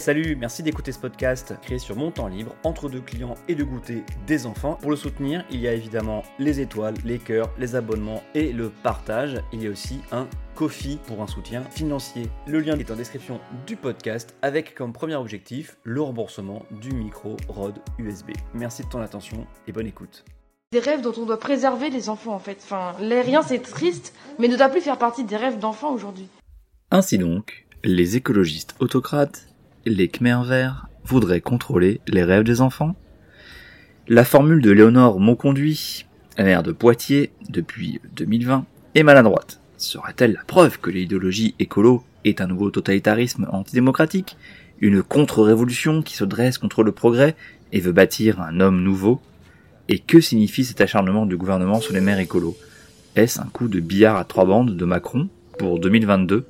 Salut, merci d'écouter ce podcast créé sur mon temps libre, entre deux clients et de goûter des enfants. Pour le soutenir, il y a évidemment les étoiles, les cœurs, les abonnements et le partage. Il y a aussi un Kofi pour un soutien financier. Le lien est en description du podcast avec comme premier objectif le remboursement du micro ROD USB. Merci de ton attention et bonne écoute. Des rêves dont on doit préserver les enfants en fait. Enfin, l'aérien c'est triste, mais ne doit plus faire partie des rêves d'enfants aujourd'hui. Ainsi donc, les écologistes autocrates les Khmer verts voudraient contrôler les rêves des enfants. La formule de Léonore Monconduit, maire de Poitiers depuis 2020, est maladroite. Serait-elle la preuve que l'idéologie écolo est un nouveau totalitarisme antidémocratique, une contre-révolution qui se dresse contre le progrès et veut bâtir un homme nouveau? Et que signifie cet acharnement du gouvernement sur les maires écolos Est-ce un coup de billard à trois bandes de Macron pour 2022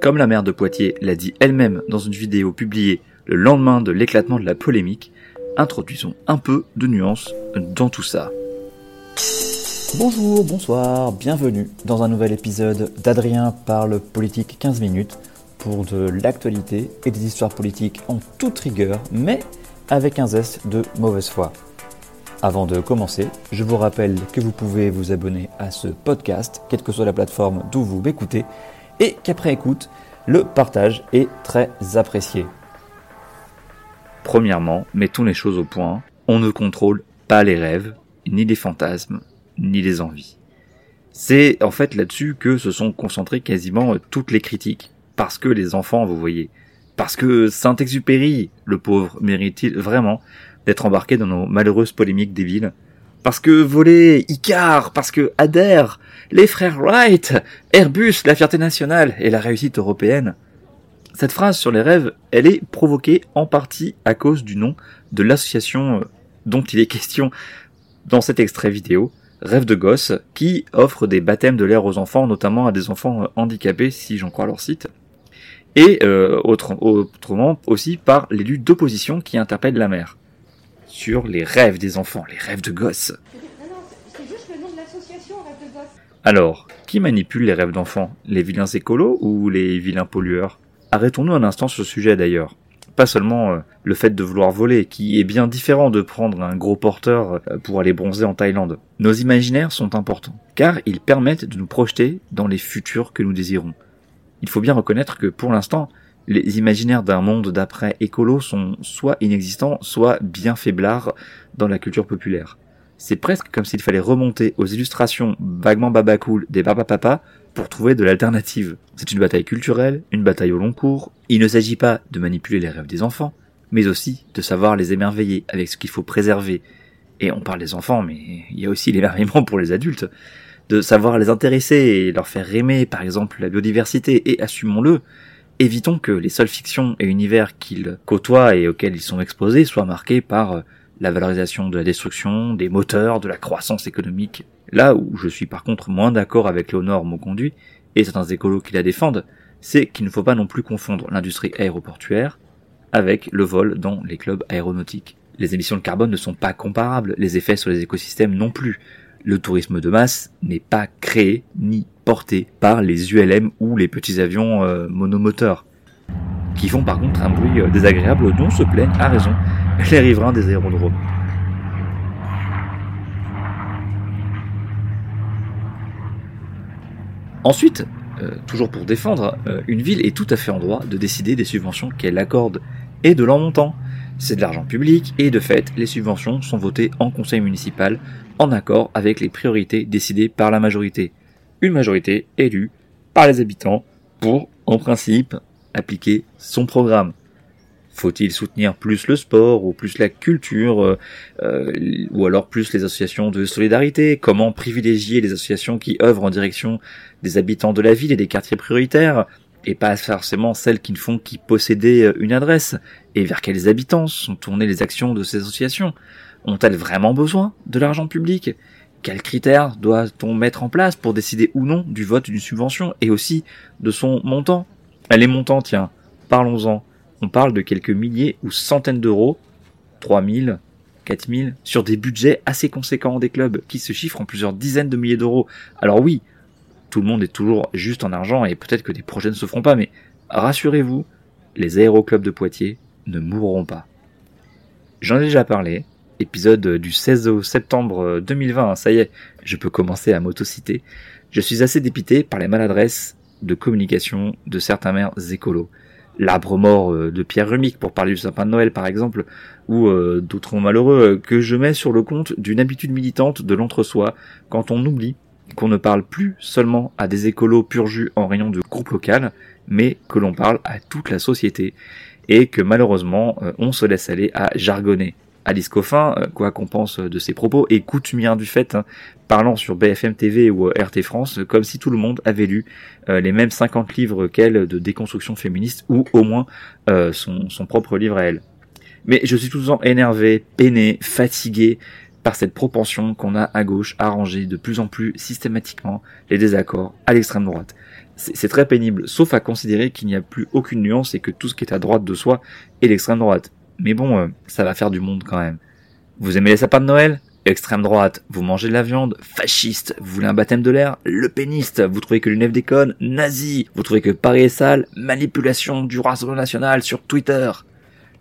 comme la maire de Poitiers l'a dit elle-même dans une vidéo publiée le lendemain de l'éclatement de la polémique, introduisons un peu de nuance dans tout ça. Bonjour, bonsoir, bienvenue dans un nouvel épisode d'Adrien parle politique 15 minutes pour de l'actualité et des histoires politiques en toute rigueur, mais avec un zeste de mauvaise foi. Avant de commencer, je vous rappelle que vous pouvez vous abonner à ce podcast, quelle que soit la plateforme d'où vous m'écoutez, et qu'après écoute, le partage est très apprécié. Premièrement, mettons les choses au point, on ne contrôle pas les rêves, ni les fantasmes, ni les envies. C'est en fait là-dessus que se sont concentrées quasiment toutes les critiques. Parce que les enfants, vous voyez. Parce que Saint-Exupéry, le pauvre, mérite-t-il vraiment d'être embarqué dans nos malheureuses polémiques débiles parce que voler Icar, parce que Adair, les frères Wright, Airbus, la fierté nationale et la réussite européenne. Cette phrase sur les rêves, elle est provoquée en partie à cause du nom de l'association euh, dont il est question dans cet extrait vidéo, Rêve de gosse, qui offre des baptêmes de l'air aux enfants, notamment à des enfants euh, handicapés, si j'en crois leur site, et euh, autrement aussi par luttes d'opposition qui interpellent la mère sur les rêves des enfants, les rêves de gosses. Alors, qui manipule les rêves d'enfants? Les vilains écolos ou les vilains pollueurs? Arrêtons-nous un instant sur ce sujet d'ailleurs. Pas seulement euh, le fait de vouloir voler, qui est bien différent de prendre un gros porteur euh, pour aller bronzer en Thaïlande. Nos imaginaires sont importants, car ils permettent de nous projeter dans les futurs que nous désirons. Il faut bien reconnaître que pour l'instant, les imaginaires d'un monde d'après écolo sont soit inexistants, soit bien faiblards dans la culture populaire. C'est presque comme s'il fallait remonter aux illustrations vaguement babacool des papa pour trouver de l'alternative. C'est une bataille culturelle, une bataille au long cours. Il ne s'agit pas de manipuler les rêves des enfants, mais aussi de savoir les émerveiller avec ce qu'il faut préserver. Et on parle des enfants, mais il y a aussi l'émerveillement pour les adultes. De savoir les intéresser et leur faire aimer, par exemple, la biodiversité, et assumons-le, évitons que les seules fictions et univers qu'ils côtoient et auxquels ils sont exposés soient marqués par euh, la valorisation de la destruction, des moteurs, de la croissance économique. Là où je suis par contre moins d'accord avec Léonore conduit et certains écolos qui la défendent, c'est qu'il ne faut pas non plus confondre l'industrie aéroportuaire avec le vol dans les clubs aéronautiques. Les émissions de carbone ne sont pas comparables, les effets sur les écosystèmes non plus. Le tourisme de masse n'est pas créé ni porté par les ULM ou les petits avions euh, monomoteurs, qui font par contre un bruit euh, désagréable dont se plaignent à raison les riverains des aérodromes. Ensuite, euh, toujours pour défendre, une ville est tout à fait en droit de décider des subventions qu'elle accorde et de leur montant. C'est de l'argent public et de fait, les subventions sont votées en conseil municipal en accord avec les priorités décidées par la majorité. Une majorité élue par les habitants pour, en principe, appliquer son programme. Faut-il soutenir plus le sport ou plus la culture euh, euh, ou alors plus les associations de solidarité? Comment privilégier les associations qui œuvrent en direction des habitants de la ville et des quartiers prioritaires? Et pas forcément celles qui ne font qu'y posséder euh, une adresse, et vers quels habitants sont tournées les actions de ces associations? Ont-elles vraiment besoin de l'argent public? Quels critères doit-on mettre en place pour décider ou non du vote d'une subvention et aussi de son montant? Les montants, tiens, parlons-en. On parle de quelques milliers ou centaines d'euros, 3000, 4000, sur des budgets assez conséquents des clubs qui se chiffrent en plusieurs dizaines de milliers d'euros. Alors oui, tout le monde est toujours juste en argent et peut-être que des projets ne se feront pas, mais rassurez-vous, les aéroclubs de Poitiers ne mourront pas. J'en ai déjà parlé, épisode du 16 septembre 2020, ça y est, je peux commencer à m'autociter. Je suis assez dépité par les maladresses de communication de certains maires écolos. L'arbre mort euh, de Pierre Rumic pour parler du sapin de Noël par exemple, ou euh, d'autres malheureux euh, que je mets sur le compte d'une habitude militante de l'entre-soi quand on oublie qu'on ne parle plus seulement à des écolos pur jus en rayon de groupe local, mais que l'on parle à toute la société, et que malheureusement on se laisse aller à jargonner Alice Coffin, euh, quoi qu'on pense de ses propos, est coutumière du fait, hein, parlant sur BFM TV ou euh, RT France, comme si tout le monde avait lu euh, les mêmes 50 livres qu'elle de déconstruction féministe, ou au moins son, son, propre livre à elle. Mais je suis tout le temps énervé, peiné, fatigué par cette propension qu'on a à gauche à ranger de plus en plus systématiquement les désaccords à l'extrême droite. C'est très pénible, sauf à considérer qu'il n'y a plus aucune nuance et que tout ce qui est à droite de soi est l'extrême droite. Mais bon, euh, ça va faire du monde quand même. Vous aimez les sapins de Noël? Extrême droite, vous mangez de la viande, fasciste, vous voulez un baptême de l'air, le péniste, vous trouvez que l'UNEF déconne, nazi, vous trouvez que Paris est sale, manipulation du Rassemblement National sur Twitter.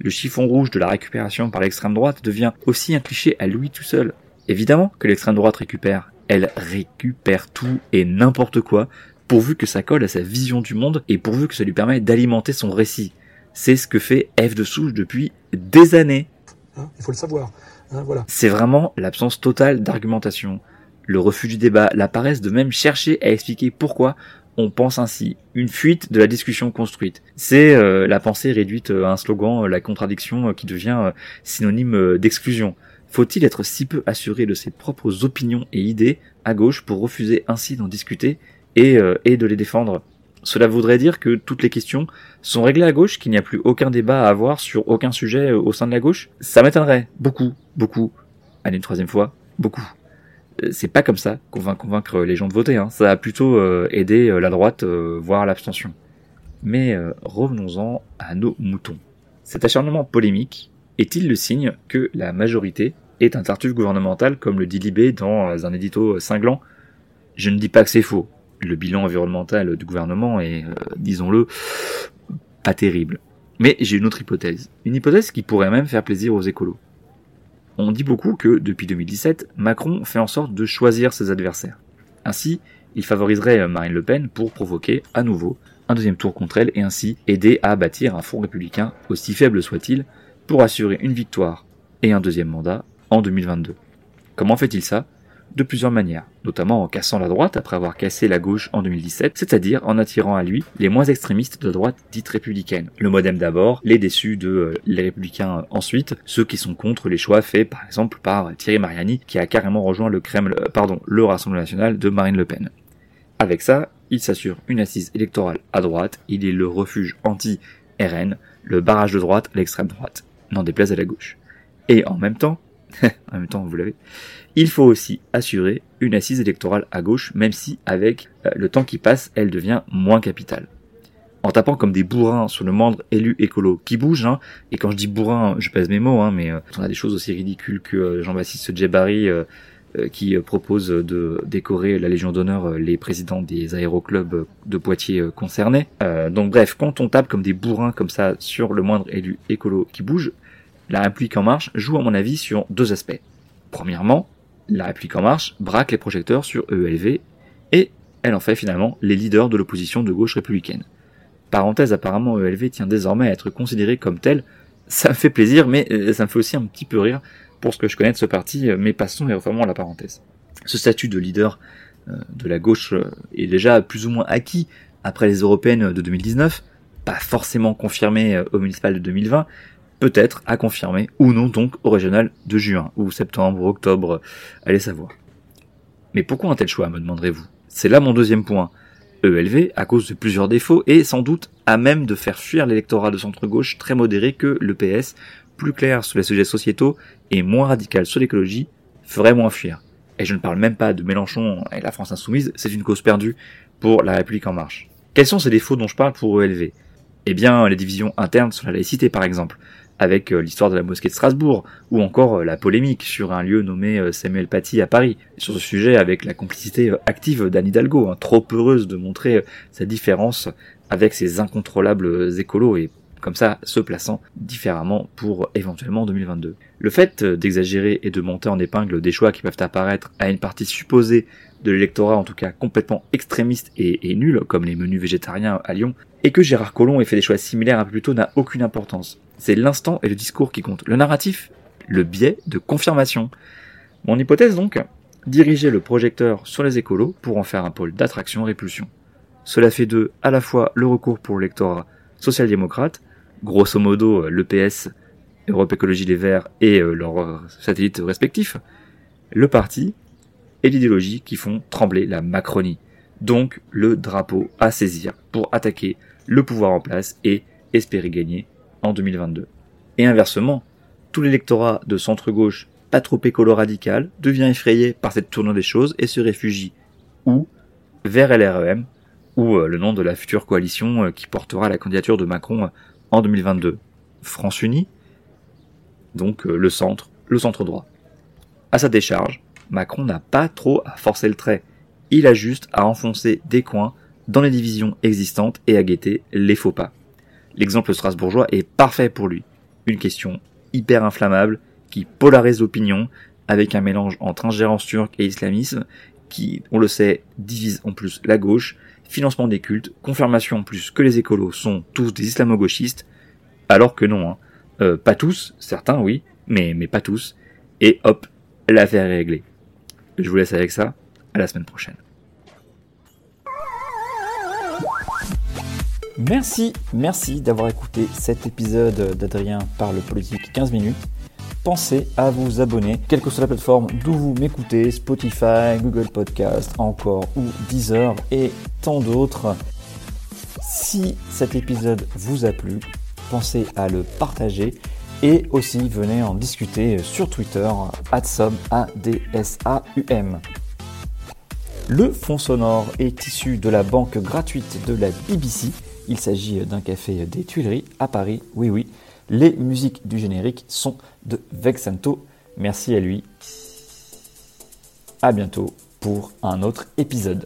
Le chiffon rouge de la récupération par l'extrême droite devient aussi un cliché à lui tout seul. Évidemment que l'extrême droite récupère. Elle récupère tout et n'importe quoi, pourvu que ça colle à sa vision du monde et pourvu que ça lui permet d'alimenter son récit. C'est ce que fait F de Souche depuis des années. Hein, il faut le savoir. Hein, voilà. C'est vraiment l'absence totale d'argumentation, le refus du débat, la paresse de même chercher à expliquer pourquoi on pense ainsi, une fuite de la discussion construite. C'est euh, la pensée réduite à un slogan, euh, la contradiction euh, qui devient synonyme d'exclusion. Faut-il être si peu assuré de ses propres opinions et idées à gauche pour refuser ainsi d'en discuter et, et de les défendre? Cela voudrait dire que toutes les questions sont réglées à gauche, qu'il n'y a plus aucun débat à avoir sur aucun sujet euh, au sein de la gauche? Ça m'étonnerait. Beaucoup, beaucoup. Allez, une troisième fois, beaucoup. Euh, c'est pas comme ça qu'on va convaincre les gens de voter. Hein. Ça va plutôt euh, aider la droite, voire l'abstention. Mais revenons-en à nos moutons. Cet acharnement polémique est-il le signe que la majorité est un tartuffe gouvernemental, comme le dit Libé dans un édito cinglant? Je ne dis pas que c'est faux le bilan environnemental du gouvernement est, euh, disons-le, pas terrible. Mais j'ai une autre hypothèse. Une hypothèse qui pourrait même faire plaisir aux écolos. On dit beaucoup que, depuis 2017, Macron fait en sorte de choisir ses adversaires. Ainsi, il favoriserait Marine Le Pen pour provoquer, à nouveau, un deuxième tour contre elle et ainsi aider à bâtir un front républicain, aussi faible soit-il, pour assurer une victoire et un deuxième mandat en 2022. Comment fait-il ça? De plusieurs manières, notamment en cassant la droite après avoir cassé la gauche en 2017, c'est-à-dire en attirant à lui les moins extrémistes de droite dite républicaine. Le modem d'abord, les déçus de euh, les républicains ensuite, ceux qui sont contre les choix faits par exemple par Thierry Mariani qui a carrément rejoint le Kremlin, euh, pardon, le Rassemblement national de Marine Le Pen. Avec ça, il s'assure une assise électorale à droite, il est le refuge anti-RN, le barrage de droite à l'extrême droite, n'en déplaise à la gauche. Et en même temps, en même temps, vous l'avez, il faut aussi assurer une assise électorale à gauche, même si, avec euh, le temps qui passe, elle devient moins capitale. En tapant comme des bourrins sur le moindre élu écolo qui bouge, hein, et quand je dis bourrin, je pèse mes mots, hein, mais euh, on a des choses aussi ridicules que euh, Jean-Baptiste Djebari qui propose de décorer la Légion d'honneur les présidents des aéroclubs de Poitiers concernés. donc bref, quand on tape comme des bourrins comme ça sur le moindre élu écolo qui bouge, la République en marche joue à mon avis sur deux aspects. Premièrement, la République en marche braque les projecteurs sur ELV et elle en fait finalement les leaders de l'opposition de gauche républicaine. Parenthèse, apparemment ELV tient désormais à être considéré comme tel. Ça me fait plaisir, mais euh, ça me fait aussi un petit peu rire pour ce que je connais de ce parti, euh, mais passons vraiment à la parenthèse. Ce statut de leader euh, de la gauche est déjà plus ou moins acquis après les européennes de 2019, pas forcément confirmé au municipal de 2020, peut-être à confirmer ou non donc au régional de juin ou septembre, octobre, allez savoir. Mais pourquoi un tel choix, me demanderez-vous? C'est là mon deuxième point. ELV, à cause de plusieurs défauts, est sans doute à même de faire fuir l'électorat de centre-gauche très modéré que le PS, plus clair sur les sujets sociétaux et moins radical sur l'écologie, ferait moins fuir. Et je ne parle même pas de Mélenchon et la France insoumise, c'est une cause perdue pour la République en marche. Quels sont ces défauts dont je parle pour ELV Eh bien, les divisions internes sur la laïcité par exemple, avec euh, l'histoire de la mosquée de Strasbourg, ou encore euh, la polémique sur un lieu nommé euh, Samuel Paty à Paris. Sur ce sujet, avec la complicité active d'Anne Hidalgo, hein, trop heureuse de montrer sa différence avec ses incontrôlables écolos et comme ça se plaçant différemment pour éventuellement 2022. Le fait d'exagérer et de monter en épingle des choix qui peuvent apparaître à une partie supposée de l'électorat, en tout cas complètement extrémiste et, nul, comme les menus végétariens à Lyon, et que Gérard Collomb ait fait des choix similaires un peu plus tôt n'a aucune importance. C'est l'instant et le discours qui comptent. Le narratif, le biais de confirmation. Mon hypothèse donc, diriger le projecteur sur les écolos pour en faire un pôle d'attraction-répulsion. Cela fait d'eux à la fois le recours pour l'électorat social-démocrate, grosso modo l'EPS, Europe Écologie Les Verts et euh, leurs satellites respectifs, le parti et l'idéologie qui font trembler la Macronie. Donc le drapeau à saisir pour attaquer le pouvoir en place et espérer gagner en 2022. Et inversement, tout l'électorat de centre-gauche pas trop écolo-radical devient effrayé par cette tournure des choses et se réfugie ou vers LREM ou euh, le nom de la future coalition euh, qui portera la candidature de Macron euh, en 2022. France Unie, donc le centre, le centre droit. À sa décharge, Macron n'a pas trop à forcer le trait. Il a juste à enfoncer des coins dans les divisions existantes et à guetter les faux pas. L'exemple strasbourgeois est parfait pour lui. Une question hyper inflammable qui polarise l'opinion avec un mélange entre ingérence turque et islamisme qui, on le sait, divise en plus la gauche, financement des cultes, confirmation en plus que les écolos sont tous des islamo-gauchistes, alors que non, hein. Euh, pas tous, certains oui, mais, mais pas tous, et hop, l'affaire est réglée. Je vous laisse avec ça, à la semaine prochaine. Merci, merci d'avoir écouté cet épisode d'Adrien parle politique 15 minutes. Pensez à vous abonner, quelle que soit la plateforme d'où vous m'écoutez, Spotify, Google Podcast, encore ou Deezer et tant d'autres. Si cet épisode vous a plu, pensez à le partager et aussi venez en discuter sur Twitter, adsum, A-D-S-A-U-M. Le fond sonore est issu de la banque gratuite de la BBC il s'agit d'un café des Tuileries à Paris. Oui, oui, les musiques du générique sont de Vexanto. Merci à lui. À bientôt pour un autre épisode.